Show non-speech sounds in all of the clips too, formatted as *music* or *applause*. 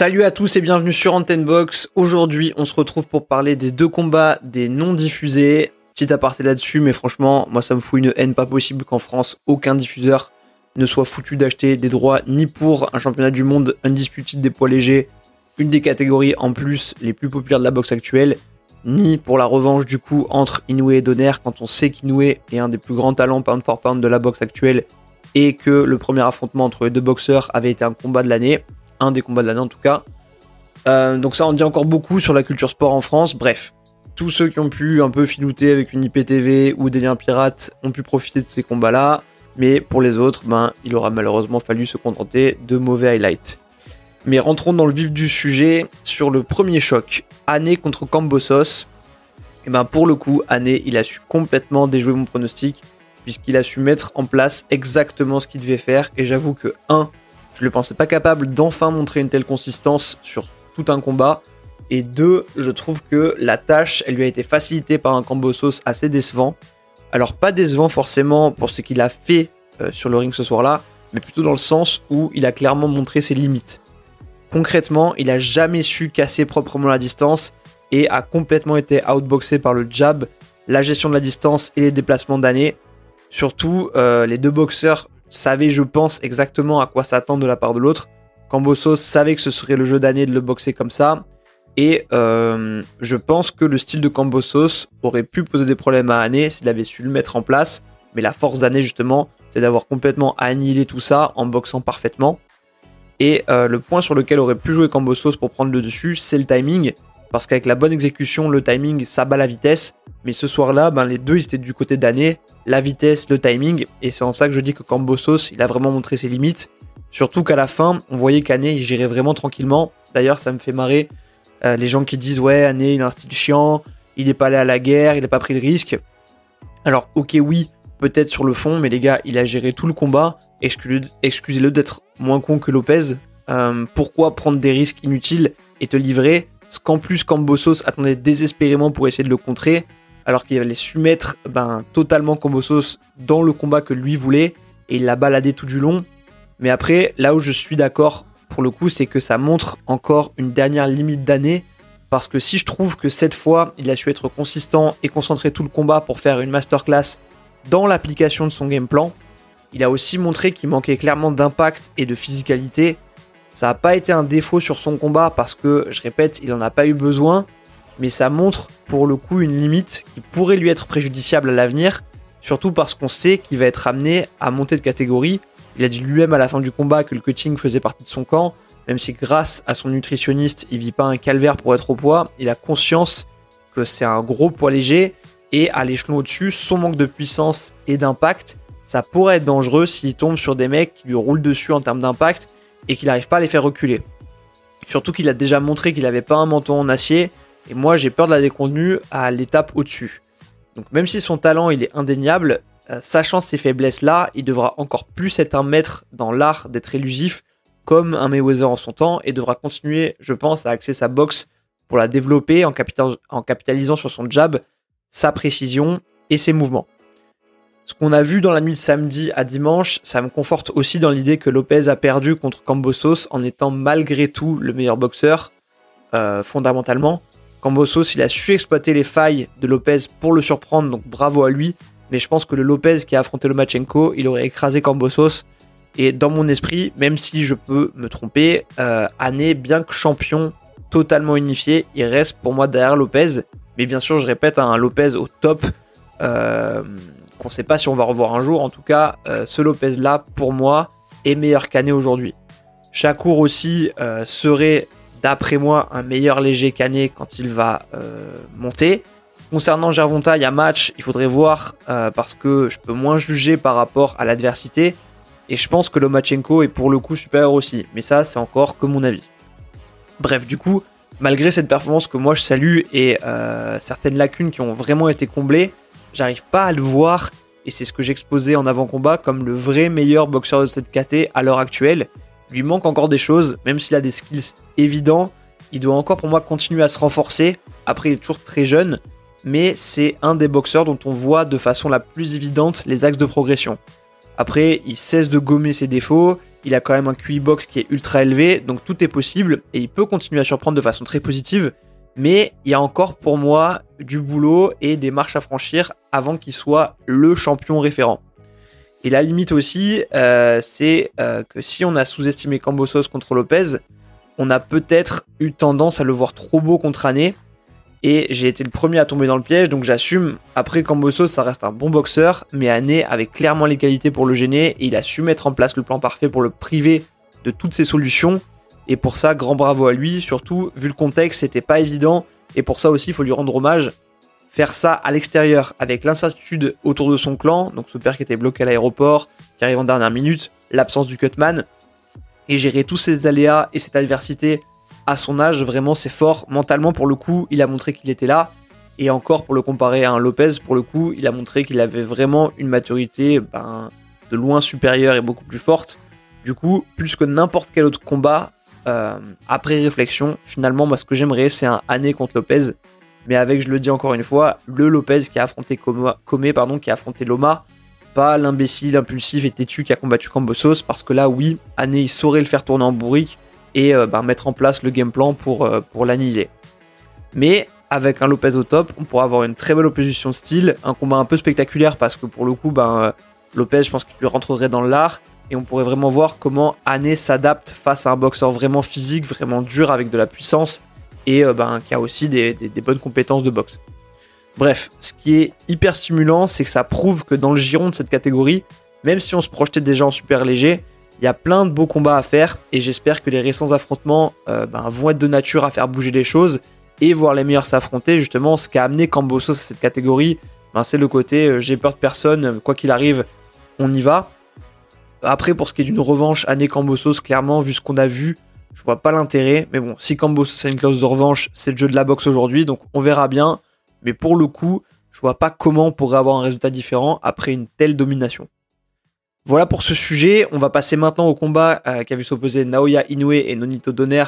Salut à tous et bienvenue sur Antenne Box. Aujourd'hui, on se retrouve pour parler des deux combats des non diffusés. Petit aparté là-dessus, mais franchement, moi ça me fout une haine pas possible qu'en France, aucun diffuseur ne soit foutu d'acheter des droits ni pour un championnat du monde undisputé des poids légers, une des catégories en plus les plus populaires de la boxe actuelle, ni pour la revanche du coup entre Inoue et Donner quand on sait qu'Inoue est un des plus grands talents pound for pound de la boxe actuelle et que le premier affrontement entre les deux boxeurs avait été un combat de l'année, un des combats de l'année en tout cas. Euh, donc ça en dit encore beaucoup sur la culture sport en France. Bref, tous ceux qui ont pu un peu filouter avec une IPTV ou des liens pirates ont pu profiter de ces combats-là. Mais pour les autres, ben, il aura malheureusement fallu se contenter de mauvais highlights. Mais rentrons dans le vif du sujet sur le premier choc. Année contre Cambosos. Et ben pour le coup, Année, il a su complètement déjouer mon pronostic puisqu'il a su mettre en place exactement ce qu'il devait faire. Et j'avoue que 1. Je le pensais pas capable d'enfin montrer une telle consistance sur tout un combat. Et 2. Je trouve que la tâche, elle lui a été facilitée par un Cambosos assez décevant. Alors pas décevant forcément pour ce qu'il a fait euh, sur le ring ce soir-là, mais plutôt dans le sens où il a clairement montré ses limites. Concrètement, il a jamais su casser proprement la distance et a complètement été outboxé par le jab, la gestion de la distance et les déplacements d'année. Surtout, euh, les deux boxeurs savaient, je pense, exactement à quoi s'attendre de la part de l'autre. Cambosos savait que ce serait le jeu d'année de le boxer comme ça. Et euh, je pense que le style de Cambosos aurait pu poser des problèmes à Année s'il avait su le mettre en place. Mais la force d'Année, justement, c'est d'avoir complètement annihilé tout ça en boxant parfaitement. Et euh, le point sur lequel aurait pu jouer Cambosos pour prendre le dessus, c'est le timing. Parce qu'avec la bonne exécution, le timing, ça bat la vitesse. Mais ce soir-là, ben, les deux, ils étaient du côté d'année, la vitesse, le timing. Et c'est en ça que je dis que Cambosos, il a vraiment montré ses limites. Surtout qu'à la fin, on voyait qu'Année, il gérait vraiment tranquillement. D'ailleurs, ça me fait marrer euh, les gens qui disent Ouais, Année, il a un style chiant, il n'est pas allé à la guerre, il n'a pas pris de risque. Alors, ok, oui, peut-être sur le fond, mais les gars, il a géré tout le combat. Excusez-le d'être moins con que Lopez. Euh, pourquoi prendre des risques inutiles et te livrer qu'en plus Cambosos attendait désespérément pour essayer de le contrer, alors qu'il allait su mettre ben, totalement Cambosos dans le combat que lui voulait, et il l'a baladé tout du long. Mais après, là où je suis d'accord pour le coup, c'est que ça montre encore une dernière limite d'année. Parce que si je trouve que cette fois, il a su être consistant et concentrer tout le combat pour faire une masterclass dans l'application de son game plan, il a aussi montré qu'il manquait clairement d'impact et de physicalité. Ça n'a pas été un défaut sur son combat parce que, je répète, il n'en a pas eu besoin, mais ça montre pour le coup une limite qui pourrait lui être préjudiciable à l'avenir, surtout parce qu'on sait qu'il va être amené à monter de catégorie. Il a dit lui-même à la fin du combat que le coaching faisait partie de son camp, même si grâce à son nutritionniste, il vit pas un calvaire pour être au poids, il a conscience que c'est un gros poids léger et à l'échelon au-dessus, son manque de puissance et d'impact ça pourrait être dangereux s'il tombe sur des mecs qui lui roulent dessus en termes d'impact et qu'il n'arrive pas à les faire reculer. Surtout qu'il a déjà montré qu'il n'avait pas un menton en acier, et moi j'ai peur de la déconvenue à l'étape au-dessus. Donc même si son talent il est indéniable, euh, sachant ces faiblesses là, il devra encore plus être un maître dans l'art d'être élusif comme un Mayweather en son temps et devra continuer, je pense, à axer sa boxe pour la développer en capitalisant sur son jab, sa précision et ses mouvements. Ce qu'on a vu dans la nuit de samedi à dimanche, ça me conforte aussi dans l'idée que Lopez a perdu contre Cambosos en étant malgré tout le meilleur boxeur, euh, fondamentalement. Cambosos, il a su exploiter les failles de Lopez pour le surprendre, donc bravo à lui. Mais je pense que le Lopez qui a affronté Lomachenko, il aurait écrasé Cambosos. Et dans mon esprit, même si je peux me tromper, euh, bien que champion totalement unifié, il reste pour moi derrière Lopez. Mais bien sûr, je répète, un Lopez au top. Euh, qu'on ne sait pas si on va revoir un jour. En tout cas, euh, ce Lopez-là, pour moi, est meilleur qu'Année aujourd'hui. Shakur aussi euh, serait, d'après moi, un meilleur léger qu'Année quand il va euh, monter. Concernant Gervonta, il y a match, il faudrait voir parce que je peux moins juger par rapport à l'adversité. Et je pense que Lomachenko est pour le coup supérieur aussi. Mais ça, c'est encore que mon avis. Bref, du coup, malgré cette performance que moi je salue et certaines lacunes qui ont vraiment été comblées, j'arrive pas à le voir, et c'est ce que j'exposais en avant-combat, comme le vrai meilleur boxeur de cette KT à l'heure actuelle. Il lui manque encore des choses, même s'il a des skills évidents, il doit encore pour moi continuer à se renforcer. Après, il est toujours très jeune, mais c'est un des boxeurs dont on voit de façon la plus évidente les axes de progression. Après, il cesse de gommer ses défauts, Il a quand même un QI box qui est ultra élevé, donc tout est possible et il peut continuer à surprendre de façon très positive. Mais il y a encore pour moi du boulot et des marches à franchir avant qu'il soit le champion référent. Et la limite aussi, euh, c'est euh, que si on a sous-estimé Cambosos contre Lopez, on a peut-être eu tendance à le voir trop beau contre Ané. Et j'ai été le premier à tomber dans le piège, donc j'assume. Après, Cambosos, ça reste un bon boxeur, mais Ané avait clairement les qualités pour le gêner et il a su mettre en place le plan parfait pour le priver de toutes ses solutions. Et pour ça, grand bravo à lui. Surtout, vu le contexte, c'était pas évident. Et pour ça aussi, il faut lui rendre hommage faire ça à l'extérieur avec l'incertitude autour de son clan, donc ce père qui était bloqué à l'aéroport, qui arrive en dernière minute, l'absence du cutman, et gérer tous ces aléas et cette adversité à son âge, vraiment c'est fort. Mentalement pour le coup, il a montré qu'il était là, et encore pour le comparer à un Lopez, pour le coup, il a montré qu'il avait vraiment une maturité ben, de loin supérieure et beaucoup plus forte. Du coup, plus que n'importe quel autre combat, euh, après réflexion, finalement, moi ce que j'aimerais c'est un année contre Lopez mais avec, je le dis encore une fois, le Lopez qui a affronté Comé, pardon, qui a affronté Loma, pas l'imbécile impulsif et têtu qui a combattu Cambosos, parce que là, oui, Ané, il saurait le faire tourner en bourrique et euh, bah, mettre en place le game plan pour, euh, pour l'annihiler. Mais avec un Lopez au top, on pourra avoir une très belle opposition style, un combat un peu spectaculaire parce que pour le coup, ben, Lopez, je pense qu'il rentrerait dans l'art et on pourrait vraiment voir comment Ané s'adapte face à un boxeur vraiment physique, vraiment dur avec de la puissance et euh, ben, qui a aussi des, bonnes compétences de boxe. Bref, ce qui est hyper stimulant, c'est que ça prouve que dans le giron de cette catégorie, même si on se projetait déjà en super léger, il y a plein de beaux combats à faire et j'espère que les récents affrontements euh, ben, vont être de nature à faire bouger les choses et voir les meilleurs s'affronter. Justement, ce qui a amené Cambosos à cette catégorie, ben, c'est le côté euh, j'ai peur de personne, quoi qu'il arrive, on y va. Après, pour ce qui est d'une revanche, année Cambosos, clairement, vu ce qu'on a vu, je vois pas l'intérêt. Mais bon, si Cambo c'est une clause de revanche, c'est le jeu de la boxe aujourd'hui, donc on verra bien. Mais pour le coup, je vois pas comment on pourrait avoir un résultat différent après une telle domination. Voilà pour ce sujet. On va passer maintenant au combat euh, qui a vu s'opposer Naoya Inoue et Nonito Donner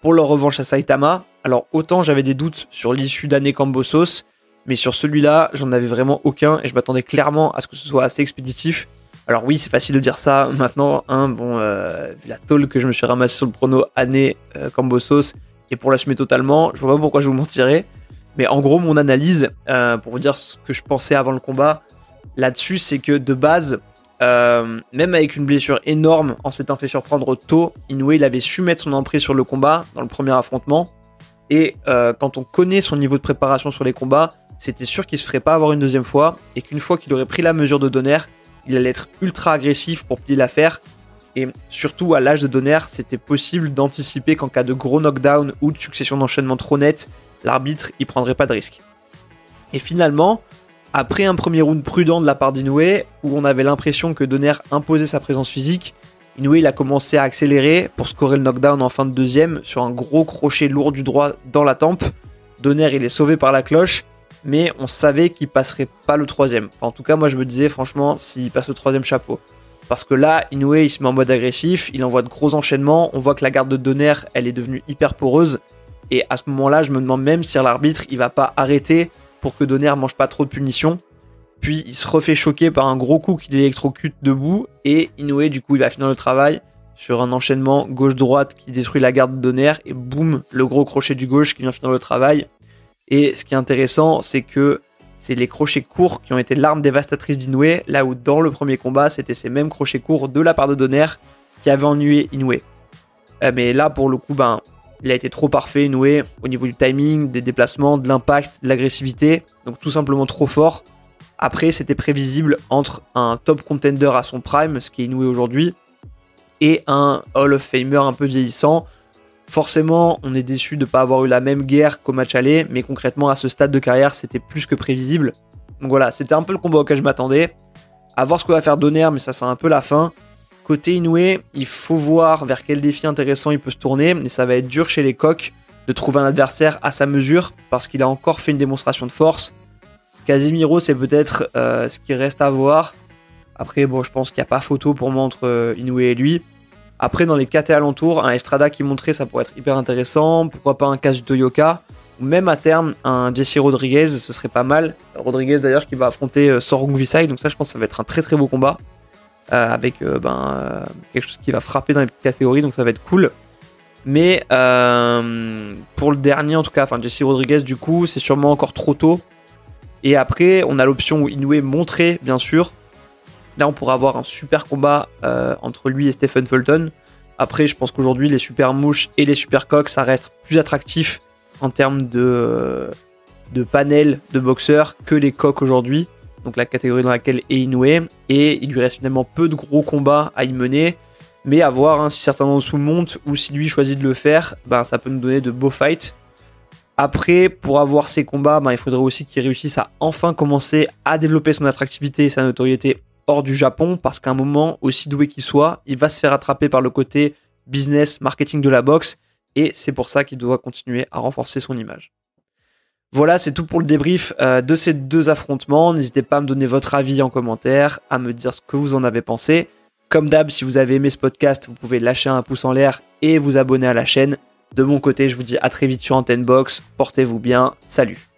pour leur revanche à Saitama. Alors autant j'avais des doutes sur l'issue d'année Cambosos, mais sur celui-là, j'en avais vraiment aucun et je m'attendais clairement à ce que ce soit assez expéditif. Alors oui, c'est facile de dire ça *laughs* maintenant. Hein, bon, euh, la tôle que je me suis ramassé sur le prono année euh, Cambosos, et pour l'assumer totalement, je vois pas pourquoi je vous mentirais. Mais en gros, mon analyse, euh, pour vous dire ce que je pensais avant le combat, là-dessus, c'est que de base, euh, même avec une blessure énorme, en s'étant fait surprendre tôt, Inoue, il avait su mettre son emprise sur le combat dans le premier affrontement. Et quand on connaît son niveau de préparation sur les combats, c'était sûr qu'il se ferait pas avoir une deuxième fois, et qu'une fois qu'il aurait pris la mesure de Donner, il allait être ultra agressif pour plier l'affaire. Et surtout, à l'âge de Donner, c'était possible d'anticiper qu'en cas de gros knockdown ou de succession d'enchaînements trop nette, l'arbitre y prendrait pas de risque. Et finalement, après un premier round prudent de la part d'Inoue, où on avait l'impression que Donner imposait sa présence physique, Inoue il a commencé à accélérer pour scorer le knockdown en fin de deuxième sur un gros crochet lourd du droit dans la tempe. Donner il est sauvé par la cloche mais on savait qu'il passerait pas le troisième. en tout cas, moi je me disais franchement, s'il passe le troisième chapeau. Parce que là, Inoue il se met en mode agressif, il envoie de gros enchaînements, on voit que la garde de Donner elle est devenue hyper poreuse. Et à ce moment-là, je me demande même si l'arbitre il va pas arrêter pour que Donner mange pas trop de punitions. Puis il se refait choquer par un gros coup qui l'électrocute debout. Et Inoue, du coup, il va finir le travail sur un enchaînement gauche-droite qui détruit la garde de Donner. Et boum, le gros crochet du gauche qui vient finir le travail. Et ce qui est intéressant, c'est que c'est les crochets courts qui ont été l'arme dévastatrice d'Inoue, là où dans le premier combat, c'était ces mêmes crochets courts de la part de Donner qui avaient ennuyé Inoue. Euh, mais là, pour le coup, ben, il a été trop parfait, Inoue, au niveau du timing, des déplacements, de l'impact, de l'agressivité. Donc tout simplement trop fort. Après, c'était prévisible entre un top contender à son prime, ce qui est Inoue aujourd'hui, et un Hall of Famer un peu vieillissant, Forcément, on est déçu de ne pas avoir eu la même guerre qu'au match aller, mais concrètement, à ce stade de carrière, c'était plus que prévisible. Donc voilà, c'était un peu le combat auquel je m'attendais. À voir ce que va faire Donner, mais ça sent un peu la fin. Côté Inoue, il faut voir vers quel défi intéressant il peut se tourner, mais ça va être dur chez les coqs de trouver un adversaire à sa mesure, parce qu'il a encore fait une démonstration de force. Casimiro, c'est peut-être euh, ce qui reste à voir. Après, bon, je pense qu'il n'y a pas photo pour moi entre euh, Inoue et lui. Après, dans les KT alentours, un Estrada qui montrait, ça pourrait être hyper intéressant. Pourquoi pas un Kazuto Yoka ou même à terme un Jesse Rodriguez, ce serait pas mal. Rodriguez d'ailleurs qui va affronter euh, Sorung Visai, donc ça je pense que ça va être un très très beau combat. avec ben, quelque chose qui va frapper dans les petites catégories, donc ça va être cool. Mais pour le dernier, en tout cas, enfin Jesse Rodriguez, du coup, c'est sûrement encore trop tôt. Et après, on a l'option où Inoue montré, bien sûr. Là, on pourra avoir un super combat entre lui et Stephen Fulton. Après, je pense qu'aujourd'hui, les super mouches et les super coques, ça reste plus attractif en termes de, de panel de boxeurs que les coques aujourd'hui. Donc la catégorie dans laquelle est Inoue. Et il lui reste finalement peu de gros combats à y mener. Mais à voir hein, si certains d'entre nous montent ou si lui choisit de le faire, ben, ça peut nous donner de beaux fights. Après, pour avoir ces combats, ben, il faudrait aussi qu'il réussisse à enfin commencer à développer son attractivité et sa notoriété hors du Japon, parce qu'à un moment, aussi doué qu'il soit, il va se faire attraper par le côté business, marketing de la boxe, et c'est pour ça qu'il doit continuer à renforcer son image. Voilà, c'est tout pour le débrief euh, de ces deux affrontements. N'hésitez pas à me donner votre avis en commentaire, à me dire ce que vous en avez pensé. Comme d'hab, si vous avez aimé ce podcast, vous pouvez lâcher un pouce en l'air et vous abonner à la chaîne. De mon côté, je vous dis à très vite sur Antenne Box. Portez-vous bien. Salut